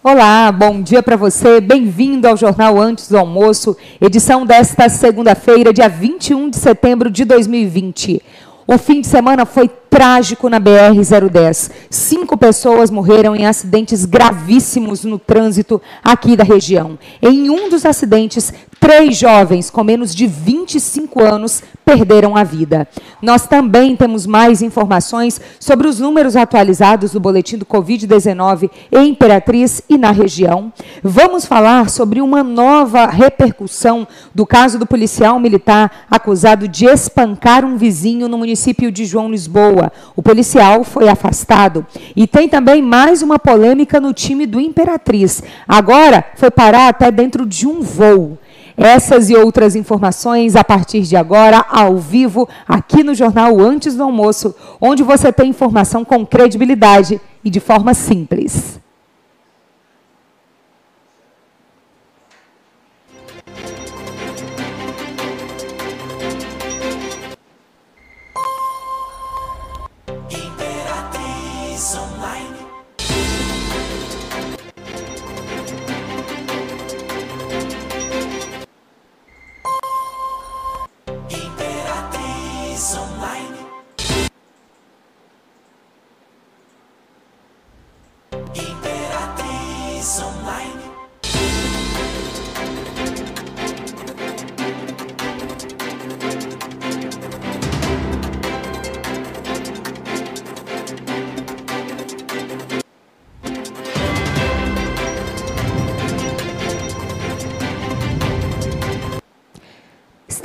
Olá, bom dia para você. Bem-vindo ao Jornal Antes do Almoço, edição desta segunda-feira, dia 21 de setembro de 2020. O fim de semana foi trágico na BR-010. Cinco pessoas morreram em acidentes gravíssimos no trânsito aqui da região. Em um dos acidentes, três jovens com menos de 25 anos perderam a vida. Nós também temos mais informações sobre os números atualizados do boletim do Covid-19 em Imperatriz e na região. Vamos falar sobre uma nova repercussão do caso do policial militar acusado de espancar um vizinho no município de João Lisboa. O policial foi afastado. E tem também mais uma polêmica no time do Imperatriz. Agora foi parar até dentro de um voo. Essas e outras informações a partir de agora, ao vivo, aqui no Jornal Antes do Almoço, onde você tem informação com credibilidade e de forma simples.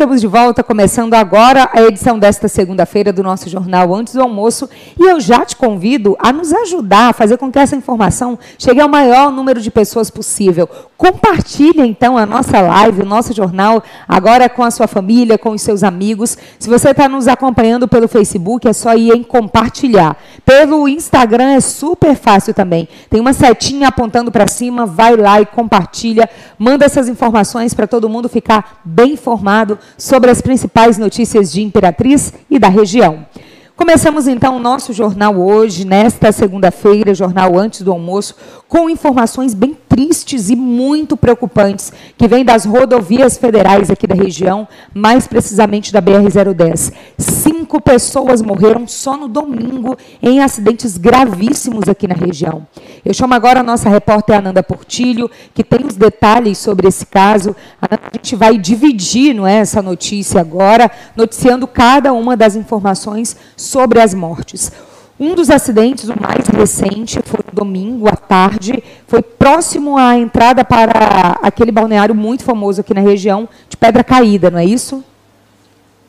Estamos de volta, começando agora a edição desta segunda-feira do nosso jornal Antes do Almoço. E eu já te convido a nos ajudar a fazer com que essa informação chegue ao maior número de pessoas possível. Compartilhe, então, a nossa live, o nosso jornal, agora com a sua família, com os seus amigos. Se você está nos acompanhando pelo Facebook, é só ir em compartilhar. Pelo Instagram é super fácil também. Tem uma setinha apontando para cima, vai lá e compartilha. Manda essas informações para todo mundo ficar bem informado sobre as principais notícias de Imperatriz e da região. Começamos então o nosso jornal hoje, nesta segunda-feira, jornal antes do almoço, com informações bem tristes e muito preocupantes que vêm das rodovias federais aqui da região, mais precisamente da BR-010. Cinco pessoas morreram só no domingo em acidentes gravíssimos aqui na região. Eu chamo agora a nossa repórter Ananda Portilho, que tem os detalhes sobre esse caso. A gente vai dividir não é, essa notícia agora, noticiando cada uma das informações sobre as mortes. Um dos acidentes, o mais recente, foi domingo à tarde, foi próximo à entrada para aquele balneário muito famoso aqui na região, de Pedra Caída, não é isso?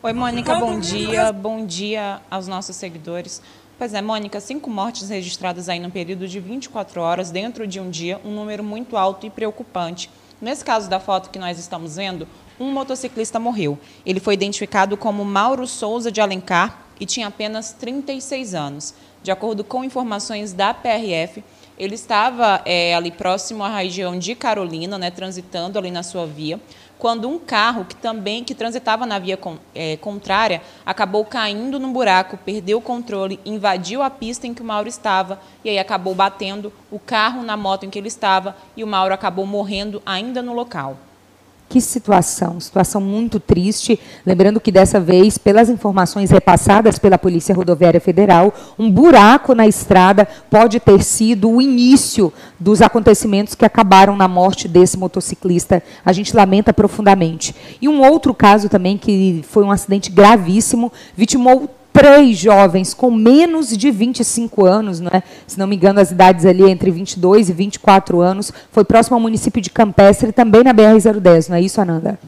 Oi, Mônica, bom dia. Bom dia aos nossos seguidores. Pois é, Mônica, cinco mortes registradas aí no período de 24 horas, dentro de um dia, um número muito alto e preocupante. Nesse caso da foto que nós estamos vendo, um motociclista morreu. Ele foi identificado como Mauro Souza de Alencar, e tinha apenas 36 anos. De acordo com informações da PRF, ele estava é, ali próximo à região de Carolina, né, transitando ali na sua via, quando um carro que também que transitava na via é, contrária acabou caindo no buraco, perdeu o controle, invadiu a pista em que o Mauro estava e aí acabou batendo o carro na moto em que ele estava e o Mauro acabou morrendo ainda no local. Que situação, situação muito triste. Lembrando que dessa vez, pelas informações repassadas pela Polícia Rodoviária Federal, um buraco na estrada pode ter sido o início dos acontecimentos que acabaram na morte desse motociclista. A gente lamenta profundamente. E um outro caso também que foi um acidente gravíssimo, vitimou três jovens com menos de 25 anos, né? se não me engano, as idades ali entre 22 e 24 anos, foi próximo ao município de Campestre, também na BR-010, não é isso, Ananda?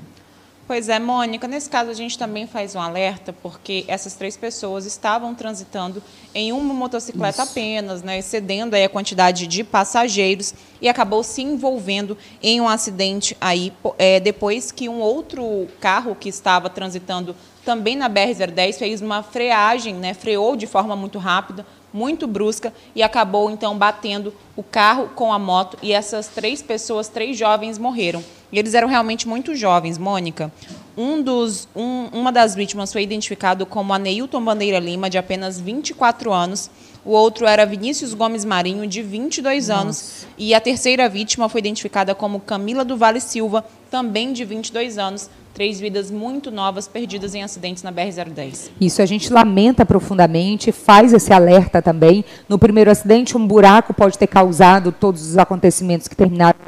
Pois é, Mônica, nesse caso a gente também faz um alerta, porque essas três pessoas estavam transitando em uma motocicleta Isso. apenas, né, excedendo aí a quantidade de passageiros e acabou se envolvendo em um acidente aí, é, depois que um outro carro que estava transitando também na BR-010 fez uma freagem, né, freou de forma muito rápida, muito brusca e acabou então batendo o carro com a moto e essas três pessoas, três jovens morreram. E eles eram realmente muito jovens, Mônica. Um dos, um, uma das vítimas foi identificado como Aneilton Bandeira Lima, de apenas 24 anos. o outro era Vinícius Gomes Marinho, de 22 Nossa. anos, e a terceira vítima foi identificada como Camila do Vale Silva, também de 22 anos, três vidas muito novas perdidas em acidentes na BR-010. Isso a gente lamenta profundamente, faz esse alerta também. No primeiro acidente, um buraco pode ter causado todos os acontecimentos que terminaram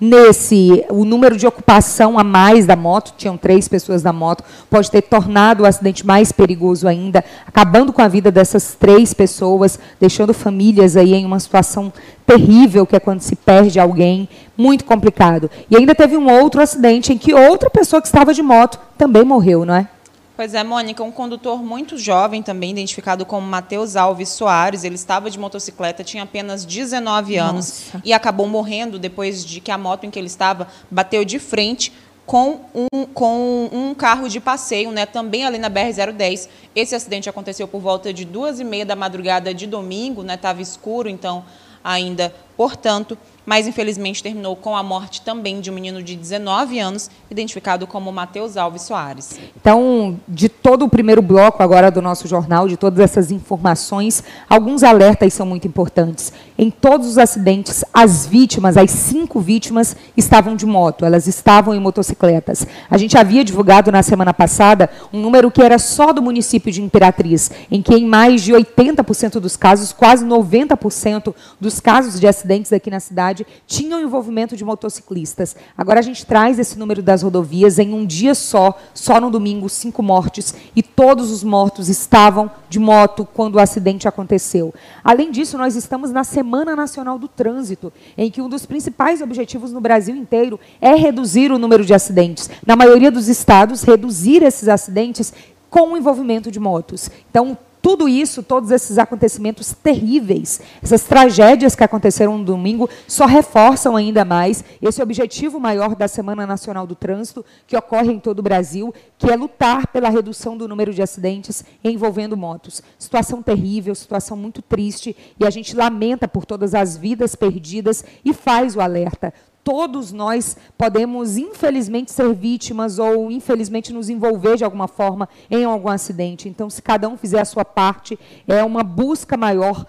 Nesse, o número de ocupação a mais da moto, tinham três pessoas na moto, pode ter tornado o acidente mais perigoso ainda, acabando com a vida dessas três pessoas, deixando famílias aí em uma situação terrível, que é quando se perde alguém, muito complicado. E ainda teve um outro acidente em que outra pessoa que estava de moto também morreu, não é? Pois é, Mônica, um condutor muito jovem também, identificado como Matheus Alves Soares. Ele estava de motocicleta, tinha apenas 19 anos Nossa. e acabou morrendo depois de que a moto em que ele estava bateu de frente com um, com um carro de passeio, né, também ali na BR-010. Esse acidente aconteceu por volta de duas e meia da madrugada de domingo, estava né, escuro, então ainda, portanto, mas infelizmente terminou com a morte também de um menino de 19 anos, identificado como Matheus Alves Soares. Então, de todo o primeiro bloco agora do nosso jornal, de todas essas informações, alguns alertas são muito importantes. Em todos os acidentes, as vítimas, as cinco vítimas, estavam de moto, elas estavam em motocicletas. A gente havia divulgado na semana passada um número que era só do município de Imperatriz, em que em mais de 80% dos casos, quase 90% dos casos de acidentes aqui na cidade, cidade tinham envolvimento de motociclistas. Agora a gente traz esse número das rodovias em um dia só, só no domingo, cinco mortes, e todos os mortos estavam de moto quando o acidente aconteceu. Além disso, nós estamos na Semana Nacional do Trânsito, em que um dos principais objetivos no Brasil inteiro é reduzir o número de acidentes. Na maioria dos estados, reduzir esses acidentes com o envolvimento de motos. Então, tudo isso, todos esses acontecimentos terríveis, essas tragédias que aconteceram no domingo, só reforçam ainda mais esse objetivo maior da Semana Nacional do Trânsito, que ocorre em todo o Brasil, que é lutar pela redução do número de acidentes envolvendo motos. Situação terrível, situação muito triste, e a gente lamenta por todas as vidas perdidas e faz o alerta todos nós podemos, infelizmente, ser vítimas ou, infelizmente, nos envolver de alguma forma em algum acidente. Então, se cada um fizer a sua parte, é uma busca maior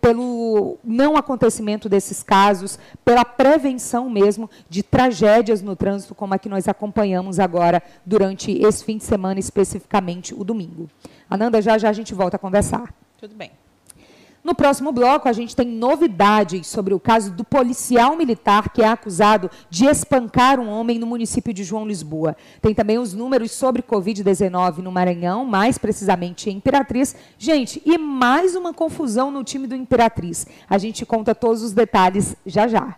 pelo não acontecimento desses casos, pela prevenção mesmo de tragédias no trânsito, como a que nós acompanhamos agora durante esse fim de semana, especificamente o domingo. Ananda, já já a gente volta a conversar. Tudo bem. No próximo bloco, a gente tem novidades sobre o caso do policial militar que é acusado de espancar um homem no município de João Lisboa. Tem também os números sobre Covid-19 no Maranhão, mais precisamente em Imperatriz. Gente, e mais uma confusão no time do Imperatriz. A gente conta todos os detalhes já já.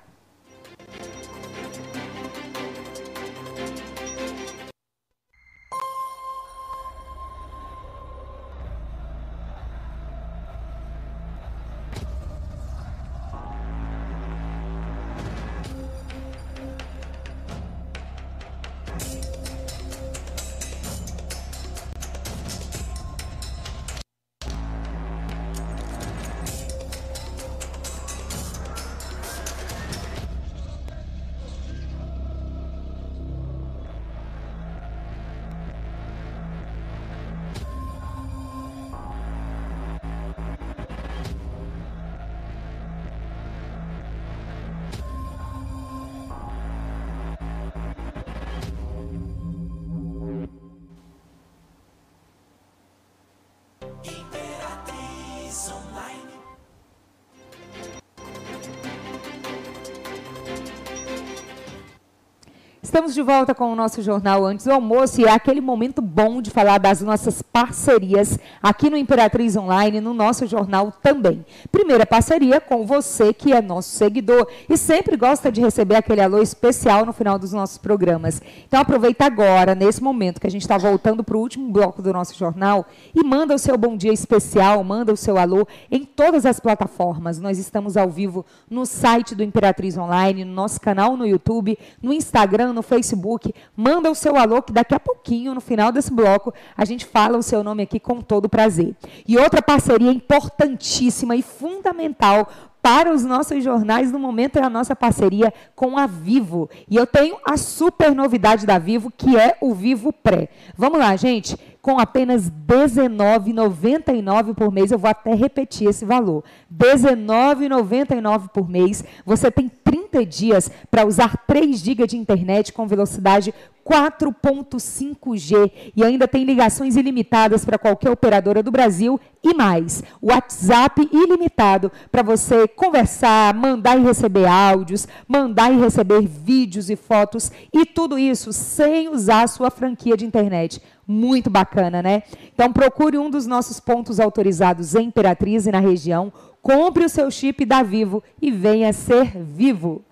Estamos de volta com o nosso jornal antes do almoço e é aquele momento bom de falar das nossas parcerias aqui no Imperatriz Online, no nosso jornal também. Primeira parceria com você que é nosso seguidor e sempre gosta de receber aquele alô especial no final dos nossos programas. Então aproveita agora, nesse momento que a gente está voltando para o último bloco do nosso jornal e manda o seu bom dia especial, manda o seu alô em todas as plataformas. Nós estamos ao vivo no site do Imperatriz Online, no nosso canal no YouTube, no Instagram, no Facebook, manda o seu alô, que daqui a pouquinho, no final desse bloco, a gente fala o seu nome aqui com todo prazer. E outra parceria importantíssima e fundamental para os nossos jornais no momento é a nossa parceria com a Vivo. E eu tenho a super novidade da Vivo, que é o Vivo Pré. Vamos lá, gente. Com apenas R$19,99 por mês. Eu vou até repetir esse valor. R$19,99 por mês. Você tem 30 dias para usar 3 GB de internet com velocidade 4.5G e ainda tem ligações ilimitadas para qualquer operadora do Brasil e mais. WhatsApp ilimitado para você conversar, mandar e receber áudios, mandar e receber vídeos e fotos e tudo isso sem usar a sua franquia de internet. Muito bacana, né? Então procure um dos nossos pontos autorizados em Imperatriz e na região, compre o seu chip da Vivo e venha ser vivo.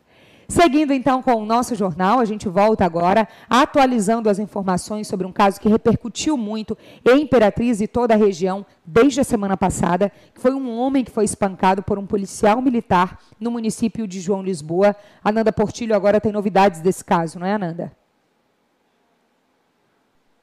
Seguindo então com o nosso jornal, a gente volta agora atualizando as informações sobre um caso que repercutiu muito em Imperatriz e toda a região desde a semana passada, que foi um homem que foi espancado por um policial militar no município de João Lisboa. Ananda Portilho agora tem novidades desse caso, não é, Ananda?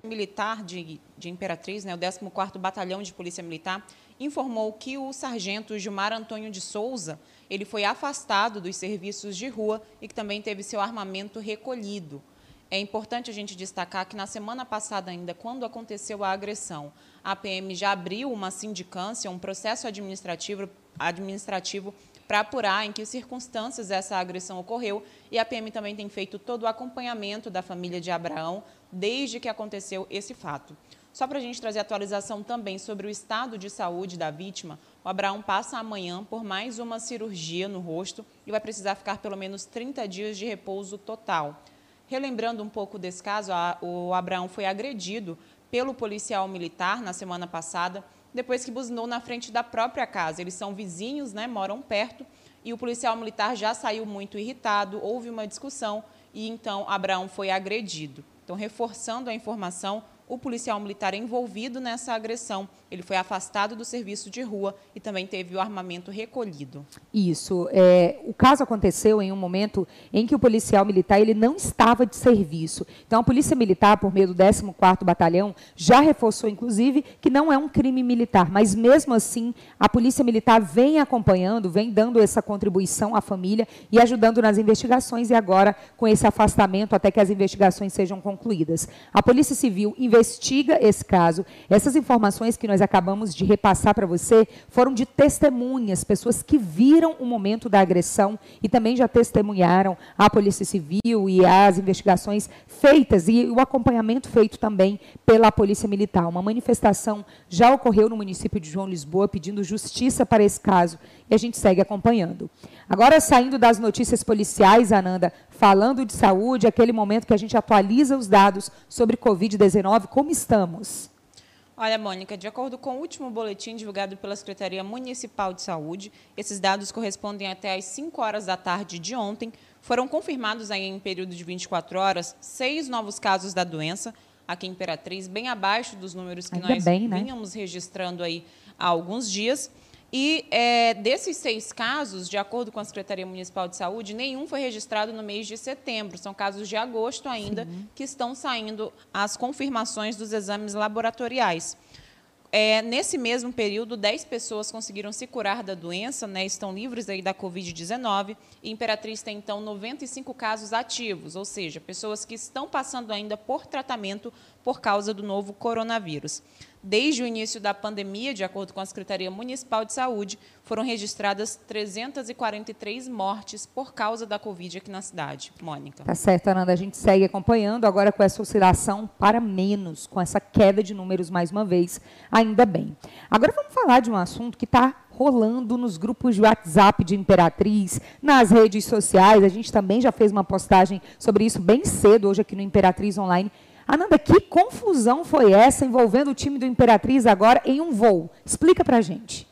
Militar de, de Imperatriz, né, o 14º Batalhão de Polícia Militar, informou que o sargento Gilmar Antônio de Souza, ele foi afastado dos serviços de rua e que também teve seu armamento recolhido. É importante a gente destacar que na semana passada ainda, quando aconteceu a agressão, a PM já abriu uma sindicância, um processo administrativo, administrativo para apurar em que circunstâncias essa agressão ocorreu e a PM também tem feito todo o acompanhamento da família de Abraão desde que aconteceu esse fato. Só para a gente trazer atualização também sobre o estado de saúde da vítima, o Abraão passa amanhã por mais uma cirurgia no rosto e vai precisar ficar pelo menos 30 dias de repouso total. Relembrando um pouco desse caso, o Abraão foi agredido pelo policial militar na semana passada depois que buzinou na frente da própria casa. Eles são vizinhos, né, moram perto, e o policial militar já saiu muito irritado, houve uma discussão e então Abraão foi agredido. Então, reforçando a informação, o policial militar envolvido nessa agressão. Ele foi afastado do serviço de rua e também teve o armamento recolhido. Isso. É, o caso aconteceu em um momento em que o policial militar ele não estava de serviço. Então, a Polícia Militar, por meio do 14º Batalhão, já reforçou, inclusive, que não é um crime militar. Mas, mesmo assim, a Polícia Militar vem acompanhando, vem dando essa contribuição à família e ajudando nas investigações e agora com esse afastamento até que as investigações sejam concluídas. A Polícia Civil investiga esse caso. Essas informações que nós acabamos de repassar para você foram de testemunhas, pessoas que viram o momento da agressão e também já testemunharam a Polícia Civil e as investigações feitas e o acompanhamento feito também pela Polícia Militar. Uma manifestação já ocorreu no município de João Lisboa pedindo justiça para esse caso e a gente segue acompanhando. Agora, saindo das notícias policiais, Ananda, falando de saúde, aquele momento que a gente atualiza os dados sobre Covid-19, como estamos? Olha, Mônica, de acordo com o último boletim divulgado pela Secretaria Municipal de Saúde, esses dados correspondem até às 5 horas da tarde de ontem. Foram confirmados aí em período de 24 horas seis novos casos da doença aqui em Imperatriz, bem abaixo dos números que Ainda nós bem, né? vínhamos registrando aí há alguns dias. E é, desses seis casos, de acordo com a Secretaria Municipal de Saúde, nenhum foi registrado no mês de setembro. São casos de agosto ainda Sim. que estão saindo as confirmações dos exames laboratoriais. É, nesse mesmo período, 10 pessoas conseguiram se curar da doença, né, estão livres aí da Covid-19. E Imperatriz tem, então, 95 casos ativos, ou seja, pessoas que estão passando ainda por tratamento por causa do novo coronavírus. Desde o início da pandemia, de acordo com a Secretaria Municipal de Saúde, foram registradas 343 mortes por causa da Covid aqui na cidade. Mônica. Tá certo, Ananda. A gente segue acompanhando agora com essa oscilação para menos, com essa queda de números mais uma vez, ainda bem. Agora vamos falar de um assunto que está rolando nos grupos de WhatsApp de Imperatriz, nas redes sociais. A gente também já fez uma postagem sobre isso bem cedo, hoje aqui no Imperatriz Online Ananda, que confusão foi essa envolvendo o time do Imperatriz agora em um voo? Explica pra gente.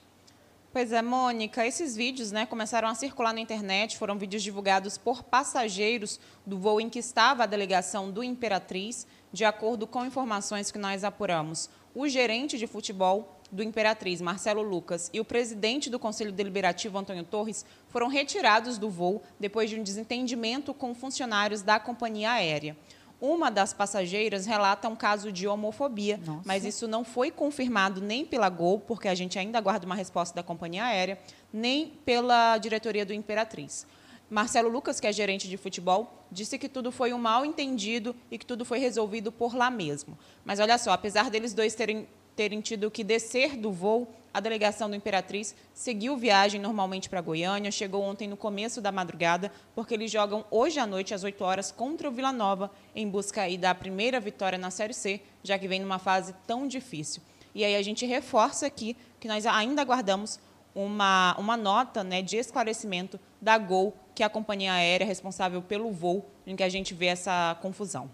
Pois é, Mônica, esses vídeos né, começaram a circular na internet, foram vídeos divulgados por passageiros do voo em que estava a delegação do Imperatriz, de acordo com informações que nós apuramos. O gerente de futebol do Imperatriz, Marcelo Lucas, e o presidente do Conselho Deliberativo, Antônio Torres, foram retirados do voo depois de um desentendimento com funcionários da companhia aérea. Uma das passageiras relata um caso de homofobia, Nossa. mas isso não foi confirmado nem pela Gol, porque a gente ainda aguarda uma resposta da companhia aérea, nem pela diretoria do Imperatriz. Marcelo Lucas, que é gerente de futebol, disse que tudo foi um mal entendido e que tudo foi resolvido por lá mesmo. Mas olha só, apesar deles dois terem terem tido que descer do voo, a delegação do Imperatriz seguiu viagem normalmente para Goiânia, chegou ontem no começo da madrugada, porque eles jogam hoje à noite, às 8 horas, contra o Vila Nova, em busca aí da primeira vitória na Série C, já que vem numa fase tão difícil. E aí a gente reforça aqui que nós ainda aguardamos uma, uma nota né, de esclarecimento da Gol, que é a companhia aérea responsável pelo voo, em que a gente vê essa confusão.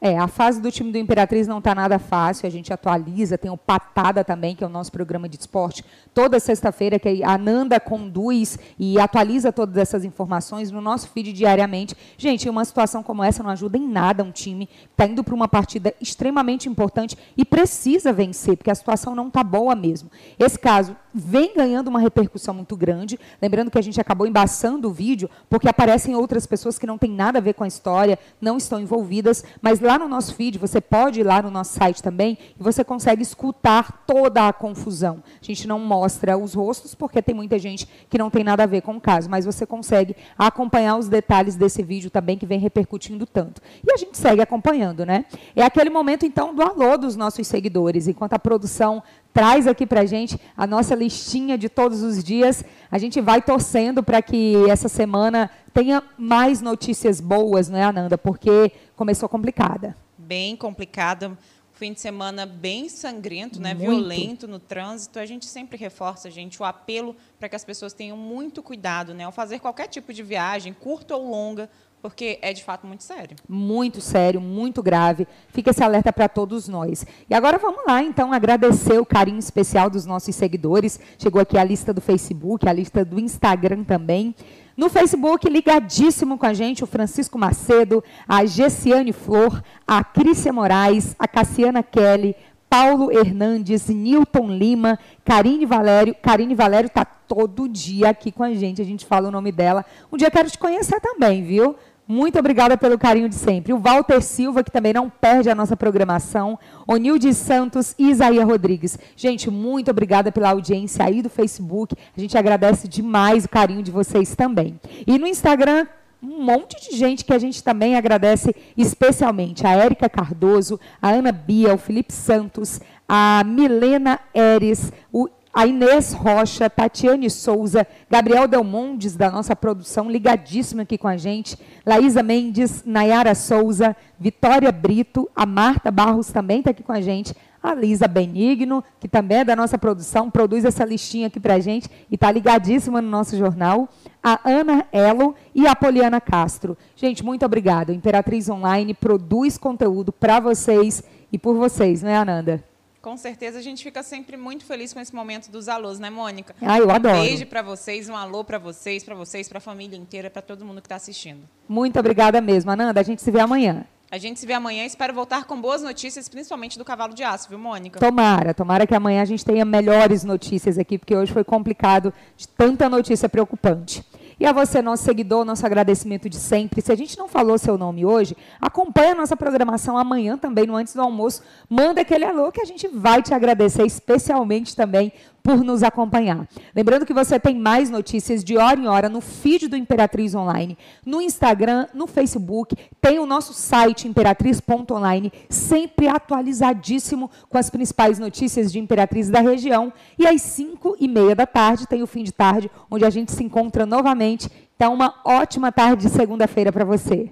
É, a fase do time do Imperatriz não está nada fácil, a gente atualiza, tem o Também, que é o nosso programa de esporte, toda sexta-feira, que a Nanda conduz e atualiza todas essas informações no nosso feed diariamente. Gente, uma situação como essa não ajuda em nada um time que está indo para uma partida extremamente importante e precisa vencer, porque a situação não está boa mesmo. Esse caso vem ganhando uma repercussão muito grande, lembrando que a gente acabou embaçando o vídeo, porque aparecem outras pessoas que não têm nada a ver com a história, não estão envolvidas, mas lá no nosso feed, você pode ir lá no nosso site também e você consegue escutar toda a confusão. A gente não mostra os rostos porque tem muita gente que não tem nada a ver com o caso, mas você consegue acompanhar os detalhes desse vídeo também que vem repercutindo tanto. E a gente segue acompanhando, né? É aquele momento então do alô dos nossos seguidores, enquanto a produção traz aqui para gente a nossa listinha de todos os dias. A gente vai torcendo para que essa semana tenha mais notícias boas, não é, Ananda? Porque começou complicada. Bem complicada. Fim de semana bem sangrento, né? violento no trânsito. A gente sempre reforça, gente, o apelo para que as pessoas tenham muito cuidado né? ao fazer qualquer tipo de viagem, curta ou longa, porque é de fato muito sério. Muito sério, muito grave. Fica esse alerta para todos nós. E agora vamos lá, então, agradecer o carinho especial dos nossos seguidores. Chegou aqui a lista do Facebook, a lista do Instagram também. No Facebook, ligadíssimo com a gente, o Francisco Macedo, a Gessiane Flor, a Crícia Moraes, a Cassiana Kelly, Paulo Hernandes, Newton Lima, Karine Valério. Karine Valério está todo dia aqui com a gente, a gente fala o nome dela. Um dia quero te conhecer também, viu? Muito obrigada pelo carinho de sempre. O Walter Silva, que também não perde a nossa programação. Onilde Santos e Isaías Rodrigues. Gente, muito obrigada pela audiência aí do Facebook. A gente agradece demais o carinho de vocês também. E no Instagram, um monte de gente que a gente também agradece especialmente. A Érica Cardoso, a Ana Bia, o Felipe Santos, a Milena Eres, o a Inês Rocha, Tatiane Souza, Gabriel Delmondes, da nossa produção, ligadíssima aqui com a gente, Laísa Mendes, Nayara Souza, Vitória Brito, a Marta Barros também está aqui com a gente, a Lisa Benigno, que também é da nossa produção, produz essa listinha aqui para a gente e está ligadíssima no nosso jornal, a Ana Elo e a Poliana Castro. Gente, muito obrigada. Imperatriz Online produz conteúdo para vocês e por vocês, não é, Ananda? Com certeza a gente fica sempre muito feliz com esse momento dos alôs, né, Mônica? Ah, eu adoro. Um beijo para vocês, um alô para vocês, para vocês, para a família inteira, para todo mundo que está assistindo. Muito obrigada mesmo, Ananda. A gente se vê amanhã. A gente se vê amanhã. Espero voltar com boas notícias, principalmente do cavalo de aço, viu, Mônica? Tomara, tomara que amanhã a gente tenha melhores notícias aqui, porque hoje foi complicado de tanta notícia preocupante. E a você, nosso seguidor, nosso agradecimento de sempre. Se a gente não falou seu nome hoje, acompanhe a nossa programação amanhã também, no Antes do Almoço. Manda aquele alô que a gente vai te agradecer, especialmente também por nos acompanhar. Lembrando que você tem mais notícias de hora em hora no feed do Imperatriz Online, no Instagram, no Facebook, tem o nosso site imperatriz.online, sempre atualizadíssimo com as principais notícias de Imperatriz da região. E às 5 e meia da tarde tem o fim de tarde, onde a gente se encontra novamente. Então, uma ótima tarde de segunda-feira para você.